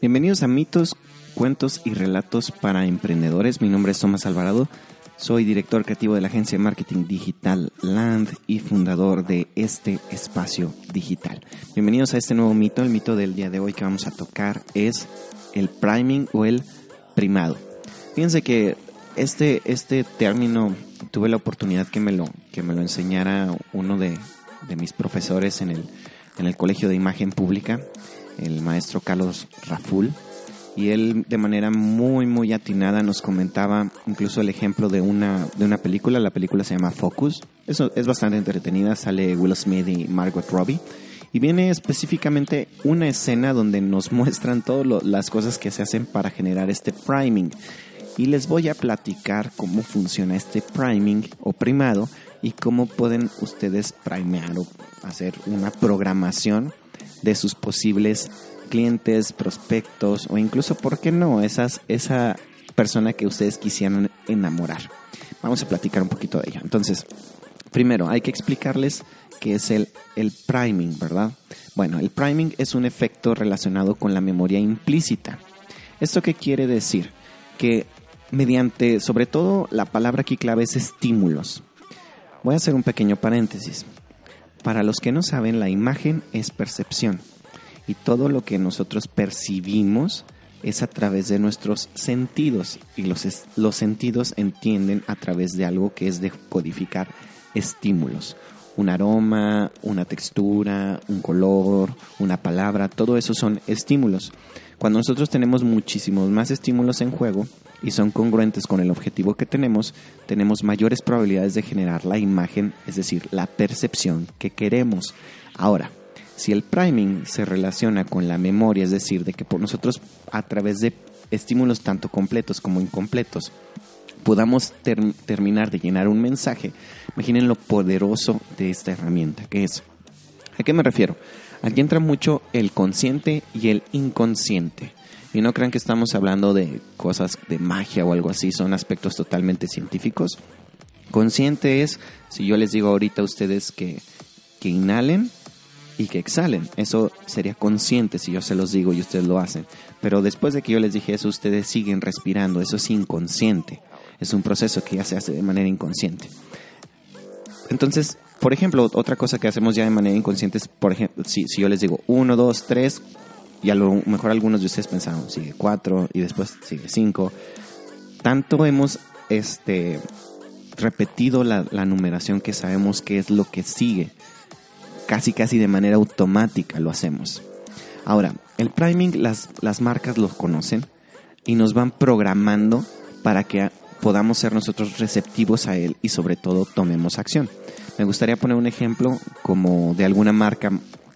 Bienvenidos a Mitos, Cuentos y Relatos para Emprendedores. Mi nombre es Tomás Alvarado. Soy director creativo de la agencia de marketing digital Land y fundador de este espacio digital. Bienvenidos a este nuevo mito. El mito del día de hoy que vamos a tocar es el priming o el primado. Fíjense que este, este término tuve la oportunidad que me lo, que me lo enseñara uno de, de mis profesores en el, en el Colegio de Imagen Pública el maestro Carlos Raful, y él de manera muy muy atinada nos comentaba incluso el ejemplo de una de una película, la película se llama Focus. Eso es bastante entretenida, sale Will Smith y Margot Robbie y viene específicamente una escena donde nos muestran todas las cosas que se hacen para generar este priming. Y les voy a platicar cómo funciona este priming o primado y cómo pueden ustedes primear o hacer una programación de sus posibles clientes, prospectos o incluso, ¿por qué no?, esas, esa persona que ustedes quisieran enamorar. Vamos a platicar un poquito de ello. Entonces, primero, hay que explicarles qué es el, el priming, ¿verdad? Bueno, el priming es un efecto relacionado con la memoria implícita. ¿Esto qué quiere decir? Que mediante, sobre todo, la palabra aquí clave es estímulos. Voy a hacer un pequeño paréntesis. Para los que no saben, la imagen es percepción y todo lo que nosotros percibimos es a través de nuestros sentidos y los, los sentidos entienden a través de algo que es de codificar estímulos. Un aroma, una textura, un color, una palabra, todo eso son estímulos. Cuando nosotros tenemos muchísimos más estímulos en juego, y son congruentes con el objetivo que tenemos, tenemos mayores probabilidades de generar la imagen, es decir, la percepción que queremos. Ahora, si el priming se relaciona con la memoria, es decir, de que por nosotros a través de estímulos tanto completos como incompletos podamos terminar de llenar un mensaje, imaginen lo poderoso de esta herramienta, que es, ¿a qué me refiero? Aquí entra mucho el consciente y el inconsciente. Y no crean que estamos hablando de cosas de magia o algo así, son aspectos totalmente científicos. Consciente es, si yo les digo ahorita a ustedes que, que inhalen y que exhalen, eso sería consciente si yo se los digo y ustedes lo hacen. Pero después de que yo les dije eso, ustedes siguen respirando, eso es inconsciente. Es un proceso que ya se hace de manera inconsciente. Entonces, por ejemplo, otra cosa que hacemos ya de manera inconsciente es, por ejemplo, si, si yo les digo uno, dos, tres, y a lo mejor algunos de ustedes pensaron, sigue cuatro y después sigue cinco. Tanto hemos este, repetido la, numeración que sabemos que es lo que sigue. Casi, casi de manera automática lo hacemos. Ahora, el priming las, las marcas lo conocen y nos van programando para que podamos ser nosotros receptivos a él y sobre todo tomemos acción. Me gustaría poner un ejemplo como de alguna marca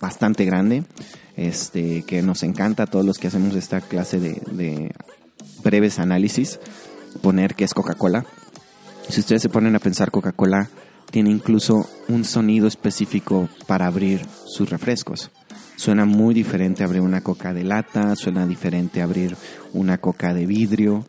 bastante grande este, que nos encanta a todos los que hacemos esta clase de, breves análisis, poner que es Coca-Cola. Si ustedes se ponen a pensar, Coca-Cola tiene incluso un sonido específico para abrir sus refrescos. Suena muy diferente abrir una coca de lata, suena diferente abrir una coca de vidrio,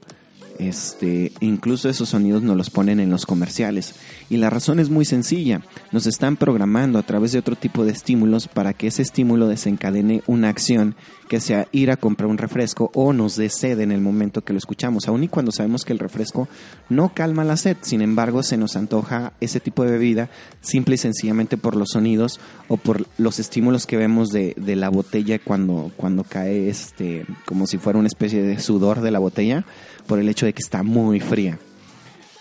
este, incluso esos sonidos nos los ponen en los comerciales. Y la razón es muy sencilla. Nos están programando a través de otro tipo de estímulos para que ese estímulo desencadene una acción que sea ir a comprar un refresco o nos dé sed en el momento que lo escuchamos. Aun y cuando sabemos que el refresco no calma la sed, sin embargo se nos antoja ese tipo de bebida simple y sencillamente por los sonidos o por los estímulos que vemos de, de la botella cuando, cuando cae este, como si fuera una especie de sudor de la botella por el hecho de que está muy fría.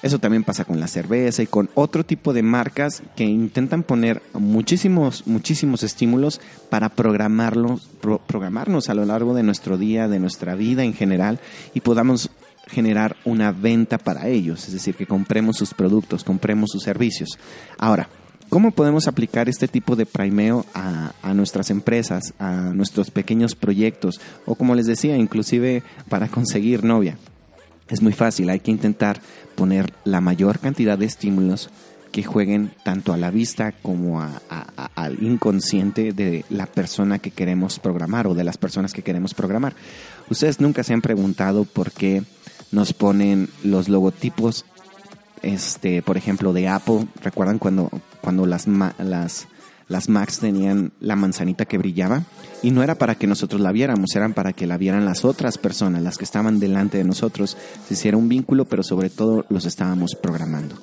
Eso también pasa con la cerveza y con otro tipo de marcas que intentan poner muchísimos, muchísimos estímulos para programarlos, programarnos a lo largo de nuestro día, de nuestra vida en general y podamos generar una venta para ellos, es decir, que compremos sus productos, compremos sus servicios. Ahora, ¿Cómo podemos aplicar este tipo de primeo a, a, nuestras empresas, a nuestros pequeños proyectos o como les decía, inclusive para conseguir novia? Es muy fácil, hay que intentar poner la mayor cantidad de estímulos que jueguen tanto a la vista como a, al inconsciente de la persona que queremos programar o de las personas que queremos programar. Ustedes nunca se han preguntado por qué nos ponen los logotipos este, por ejemplo, de Apple. ¿Recuerdan cuando, cuando las, las, las Macs tenían la manzanita que brillaba? Y no era para que nosotros la viéramos, eran para que la vieran las otras personas, las que estaban delante de nosotros. Se hiciera un vínculo, pero sobre todo los estábamos programando.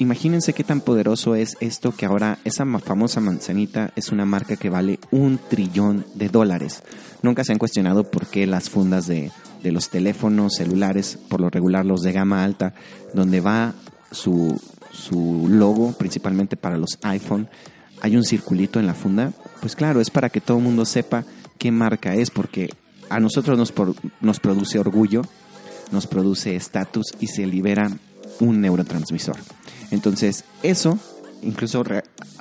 Imagínense qué tan poderoso es esto que ahora esa famosa manzanita es una marca que vale un trillón de dólares. Nunca se han cuestionado por qué las fundas de, de los teléfonos celulares, por lo regular los de gama alta, donde va su, su logo, principalmente para los iPhone, hay un circulito en la funda, pues claro, es para que todo el mundo sepa qué marca es, porque a nosotros nos, nos produce orgullo, nos produce estatus y se libera un neurotransmisor. Entonces, eso incluso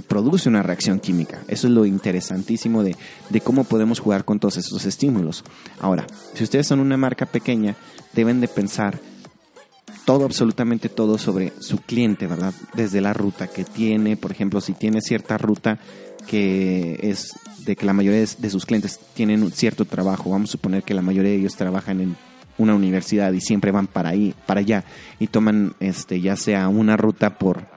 produce una reacción química. Eso es lo interesantísimo de, de, cómo podemos jugar con todos estos estímulos. Ahora, si ustedes son una marca pequeña, deben de pensar todo, absolutamente todo sobre su cliente, ¿verdad? Desde la ruta que tiene, por ejemplo, si tiene cierta ruta que es de que la mayoría de sus clientes tienen un cierto trabajo, vamos a suponer que la mayoría de ellos trabajan en una universidad y siempre van para ahí, para allá y toman este ya sea una ruta por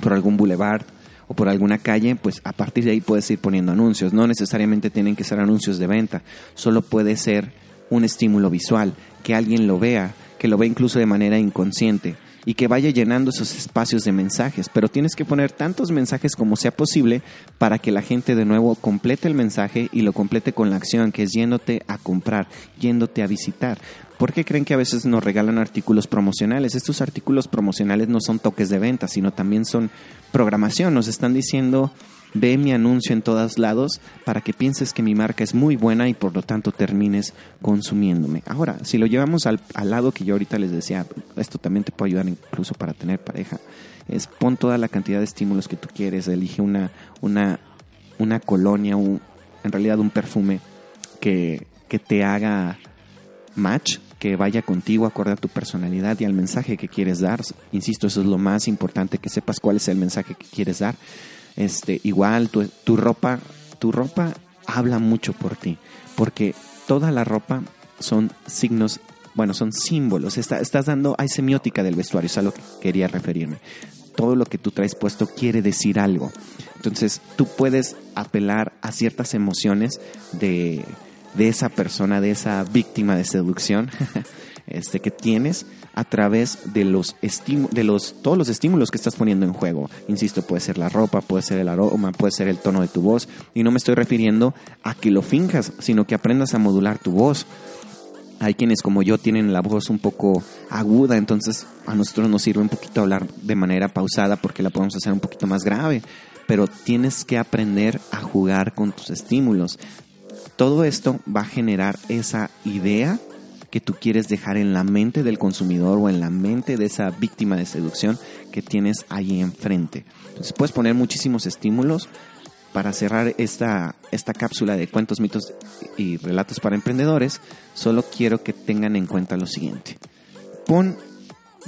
por algún boulevard o por alguna calle, pues a partir de ahí puedes ir poniendo anuncios. No necesariamente tienen que ser anuncios de venta, solo puede ser un estímulo visual, que alguien lo vea, que lo vea incluso de manera inconsciente y que vaya llenando esos espacios de mensajes. Pero tienes que poner tantos mensajes como sea posible para que la gente de nuevo complete el mensaje y lo complete con la acción, que es yéndote a comprar, yéndote a visitar. ¿Por qué creen que a veces nos regalan artículos promocionales? Estos artículos promocionales no son toques de venta, sino también son programación. Nos están diciendo, ve mi anuncio en todos lados para que pienses que mi marca es muy buena y por lo tanto termines consumiéndome. Ahora, si lo llevamos al, al lado que yo ahorita les decía, esto también te puede ayudar incluso para tener pareja, es pon toda la cantidad de estímulos que tú quieres, elige una, una, una colonia, un, en realidad un perfume que, que te haga match que vaya contigo acorde a tu personalidad y al mensaje que quieres dar. Insisto, eso es lo más importante, que sepas cuál es el mensaje que quieres dar. Este, igual tu, tu ropa, tu ropa habla mucho por ti, porque toda la ropa son signos, bueno, son símbolos. estás dando, hay semiótica del vestuario, es a lo que quería referirme. Todo lo que tú traes puesto quiere decir algo. Entonces, tú puedes apelar a ciertas emociones de, de esa persona, de esa víctima de seducción este, que tienes a través de los de los todos los estímulos que estás poniendo en juego. Insisto, puede ser la ropa, puede ser el aroma, puede ser el tono de tu voz y no me estoy refiriendo a que lo finjas, sino que aprendas a modular tu voz. Hay quienes como yo tienen la voz un poco aguda, entonces a nosotros nos sirve un poquito hablar de manera pausada porque la podemos hacer un poquito más grave pero tienes que aprender a jugar con tus estímulos. Todo esto va a generar esa idea que tú quieres dejar en la mente del consumidor o en la mente de esa víctima de seducción que tienes ahí enfrente. Entonces puedes poner muchísimos estímulos para cerrar esta, esta cápsula de cuentos, mitos y relatos para emprendedores. Solo quiero que tengan en cuenta lo siguiente. Pon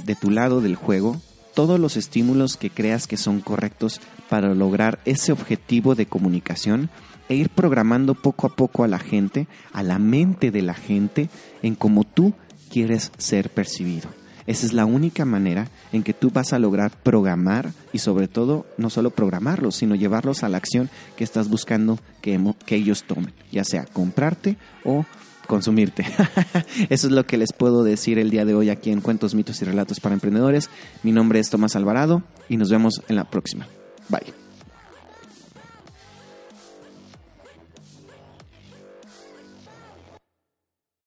de tu lado del juego todos los estímulos que creas que son correctos para lograr ese objetivo de comunicación e ir programando poco a poco a la gente, a la mente de la gente, en cómo tú quieres ser percibido. Esa es la única manera en que tú vas a lograr programar y sobre todo no solo programarlos, sino llevarlos a la acción que estás buscando que, ellos tomen, ya sea comprarte o consumirte. Eso es lo que les puedo decir el día de hoy aquí en Cuentos, Mitos y Relatos para Emprendedores. Mi nombre es Tomás Alvarado y nos vemos en la próxima. Bye.